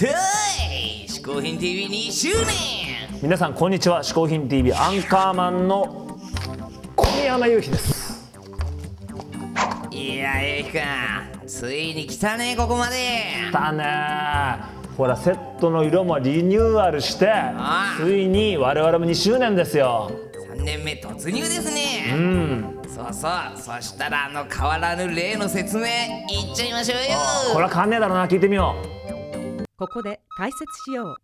嗜好品 TV2 周年！皆さんこんにちは。嗜好品 TV アンカーマンの小宮山雄飛です。いやゆうきくんついに来たねここまで。だね。ほらセットの色もリニューアルしてあついに我々も2周年ですよ。3年目突入ですうね、ん。そうそう。そしたらあの変わらぬ例の説明いっちゃいましょうよ。これは変わんねえだろうな。聞いてみよここで解説しよう。嗜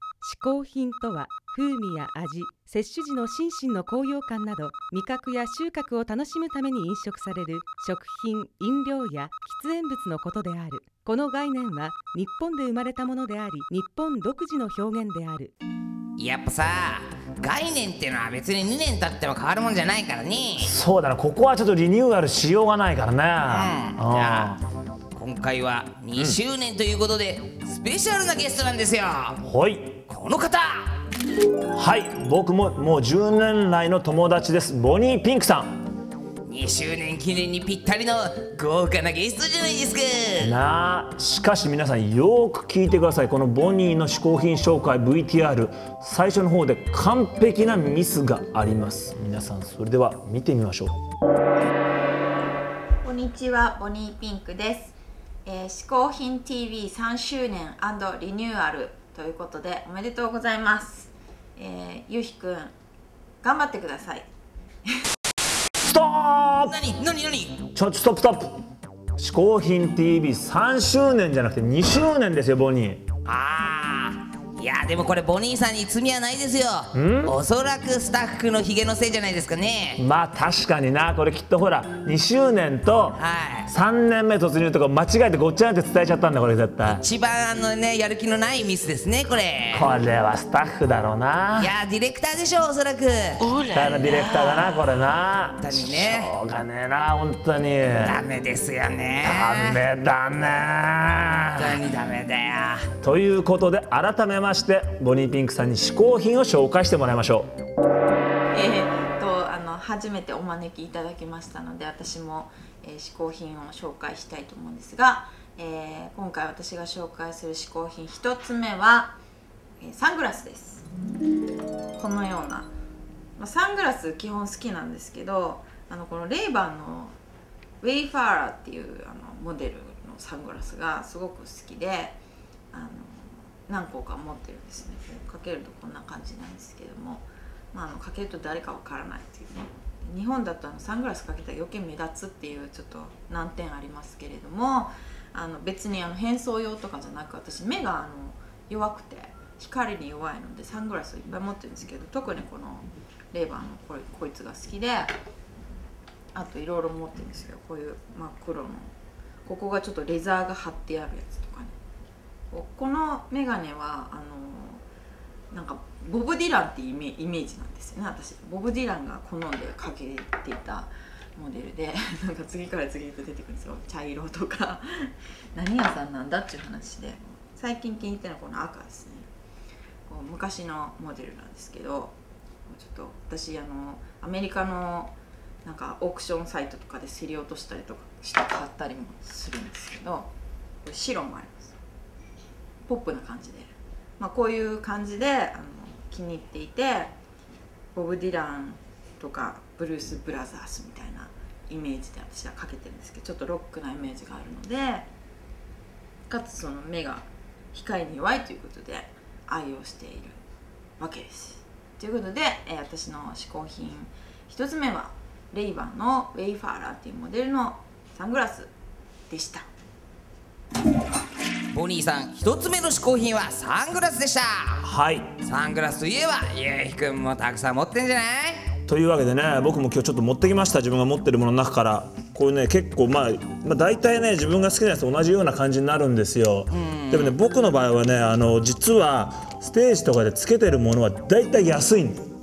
好品とは風味や味摂取時の心身の高揚感など味覚や収穫を楽しむために飲食される食品飲料や喫煙物のことである。この概念は日本で生まれたものであり日本独自の表現である。やっぱさ概念っていうのは別に2年経っても変わるもんじゃないからね。うそうだなここはちょっとリニューアルしようがないからねうん。じゃあ今回は2周年ということで、スペシャルなゲストなんですよ。はい。この方。はい。僕ももう10年来の友達です。ボニーピンクさん。2周年記念にぴったりの豪華なゲストじゃないですか。なあ。しかし皆さんよーく聞いてください。このボニーの嗜好品紹介 VTR 最初の方で完璧なミスがあります。皆さんそれでは見てみましょう。こんにちは、ボニーピンクです。えー、嗜好品 TV3 周年リニューアルということでおめでとうございます。えー、ゆうひくん、頑張ってください。ストッ何？何？何？プちょっとストップストップ。嗜好品 TV3 周年じゃなくて2周年ですよボニー。ああいやでもこれボニーさんに罪はないですよ。おそらくスタッフのヒゲのせいじゃないですかね。まあ確かにな。これきっとほら2周年とはい。3年目突入とか間違えてごっちゃにって伝えちゃったんだこれ絶対。一番あのねやる気のないミスですねこれ。これはスタッフだろうな。いやディレクターでしょおそらく。だなディレクターだなこれな。本当にね。しょうがねえな本当に。ダメですよね。ダメだね。本当にダメだよ。ということで改めまましてボニーピンクさんに嗜好品を紹介してもらいましょう。えー、っとあの初めてお招きいただきましたので私も、えー、嗜好品を紹介したいと思うんですが、えー今回私が紹介する嗜好品一つ目は、えサングラスです。このような、まあ、サングラス基本好きなんですけどあのこのレイバンのウェイファーラーっていうあのモデルのサングラスがすごく好きであの何個か持ってるんですね。かけるとこんな感じなんですけども、まあ、あのかけると誰かわからないっていうね。日本だとあのサングラスかけたら余計目立つっていうちょっと難点ありますけれどもあの別にあの変装用とかじゃなく私目があの弱くて光に弱いのでサングラスをいっぱい持ってるんですけど特にこのレーバーのこれこいつが好きであといろいろ持ってるんですよこういう真っ黒のここがちょっとレザーが貼ってあるやつとかね。このメガネはあのなんかボブ・ディランってイメイメージなんですよね。私ボブ・ディランが好んでかけていたモデルで なんか次から次へと出てくるんですよ。茶色とか何屋さんなんだっていう話で。最近気に入ってるのはこの赤ですね。こう昔のモデルなんですけどちょっと私あのアメリカのなんかオークションサイトとかで競り落としたりとかして買ったりもするんですけどこれ白もあります。ポップな感じで、まあ、こういう感じであの気に入っていてボブ・ディランとかブルース・ブラザースみたいなイメージで私はかけてるんですけどちょっとロックなイメージがあるのでかつその目が光に弱いということで愛用しているわけです。ということで、えー私の嗜好品一つ目はレイバンのウェイファーラーっていうモデルのサングラスでした。ボニーさん一つ目の嗜好品はサングラスでした。はい。サングラスといえばゆうひくんもたくさん持ってんじゃない？というわけでね僕も今日ちょっと持ってきました。自分が持ってるものの中から。こういうね結構まあ、まあ、大体ね自分が好きなやつと同じような感じになるんですよ。でもね僕の場合はねあの実はステージとかでつけてるものは大体安いんだほう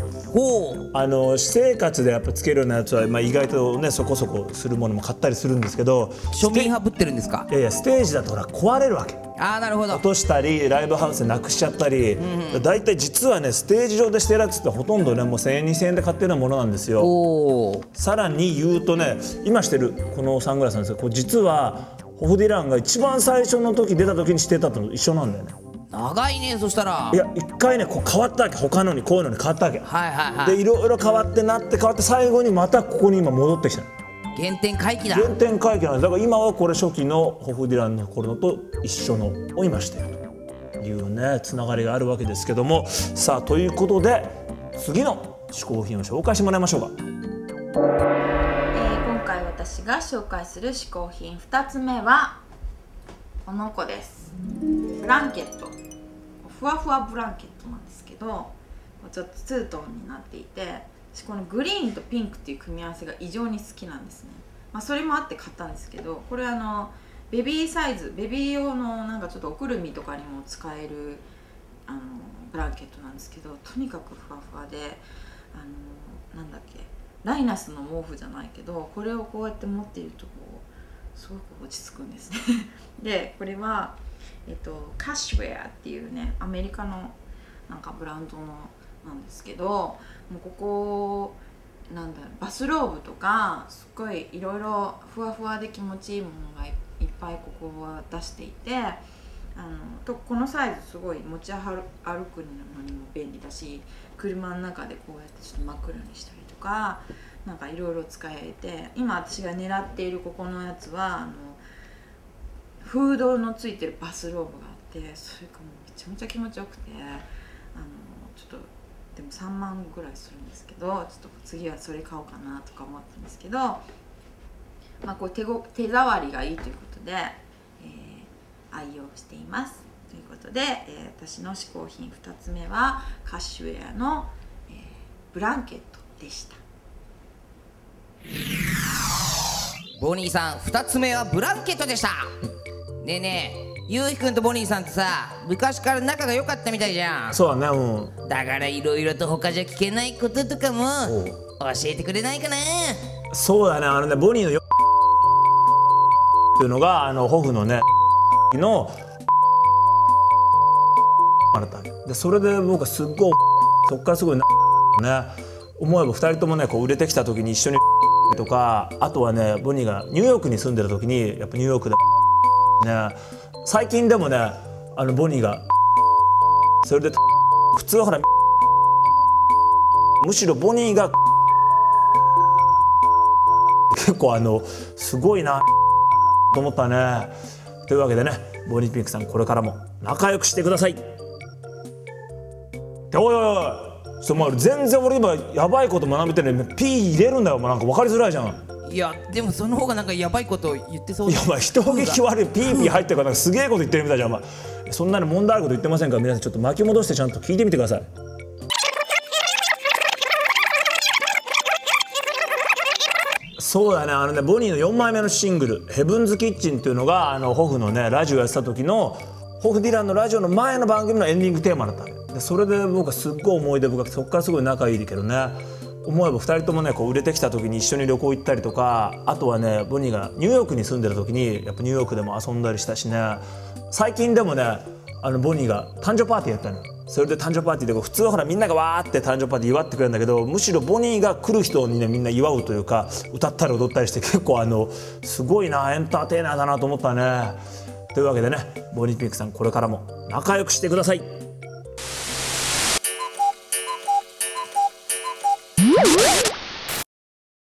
あの私生活でやっぱつけるようなやつは、まあ、意外とねそこそこするものも買ったりするんですけど庶民派ぶってるんですか？いやいやステージだとほら壊れるわけ。ああなるほど。落としたりライブハウスでなくしちゃったり、大体実はねステージ上でしてるやつってほとんどねもう1000円2000円で買ってるようなものなんですよ。さらに言うとね今してるこのサングラスなんですけど実はホフディランが一番最初の時出た時にしてたと一緒なんだよね長いねそしたら。いや一回ねこう変わったわけ。他のにこういうのに変わったわけ。はいはいはい。でいろいろ変わってなって変わって最後にまたここに今戻ってきたの。原点回帰だ。原点回帰なんです。だから今はこれ初期のホフディランの頃のと一緒のを今しているというねつながりがあるわけですけども。さあということで次の嗜好品を紹介してもらいましょうか。えー今回私が紹介する嗜好品2つ目はこの子です。ブランケットふわふわブランケットなんですけどちょっとツートンになっていて私このグリーンとピンクっていう組み合わせが異常に好きなんですね、まあ、それもあって買ったんですけどこれあのベビーサイズベビー用のなんかちょっとおくるみとかにも使えるあのブランケットなんですけどとにかくふわふわであのなんだっけライナスの毛布じゃないけどこれをこうやって持っているとこうすごく落ち着くんですね。でこれは、えっと、カッシュウェアっていうねアメリカのなんかブランドのなんですけどもうここなんだろうバスローブとかすっごいいろいろふわふわで気持ちいいものがいっぱいここは出していてあのとこのサイズすごい持ち歩歩くのにも便利だし車の中でこうやってちょっと枕にしたりとかなんかいろいろ使えて今私が狙っているここのやつはあのフードのついてるバスローブがあってそれがもうめちゃめちゃ気持ちよくてあのちょっとでも3万ぐらいするんですけどちょっと次はそれ買おうかなとか思ったんですけど、まあ、こう手ご手触りがいいということで、えー愛用しています。ということで、えー私の嗜好品2つ目はカッシュウェアの、えーブランケットでした。ボニーさん2つ目はブランケットでしたねえねえゆうひくんとボニーさんってさ昔から仲が良かったみたいじゃん。そうだねうん。だからいろいろと他じゃ聞けないこととかも教えてくれないかな。そうだねあのねボニーのよっていうのがあのホフのねのあなた。でそれで僕はすっごいそっからすごいね。思えば2人ともねこう売れてきた時に一緒にとかあとはねボニーがニューヨークに住んでる時にやっぱニューヨークでね。最近でもねあのボニーがそれで普通はほらむしろボニーが結構あのすごいなと思ったね。というわけでねボニーピンクさんこれからも仲良くしてください。おいおいおい全然俺今やばいこと学べてるのに P 入れるんだよもうなんか分かりづらいじゃん。いやでもその方がなんかやばいこと言ってそういやお前人聞き悪いピーピー入ってるからなんかすげえこと言ってるみたいじゃん。お前そんなに問題あること言ってませんから皆さんちょっと巻き戻してちゃんと聞いてみてください。そうだね。あのねボニーの4枚目のシングル「ヘブンズ・キッチン」っていうのがあのホフのねラジオやってた時のホフ・ディランのラジオの前の番組のエンディングテーマだったの。でそれで僕はすっごい思い出深くてそこからすごい仲いいけどね思えば2人ともねこう売れてきた時に一緒に旅行行ったりとかあとはねボニーがニューヨークに住んでる時にやっぱニューヨークでも遊んだりしたしね。最近でもねあのボニーが誕生パーティーやったのよ。それで誕生パーティーで普通はほらみんながわーって誕生パーティー祝ってくれるんだけどむしろボニーが来る人にねみんな祝うというか歌ったり踊ったりして結構あのすごいなエンターテイナーだなと思ったね。というわけでねボニーピンクさんこれからも仲良くしてください。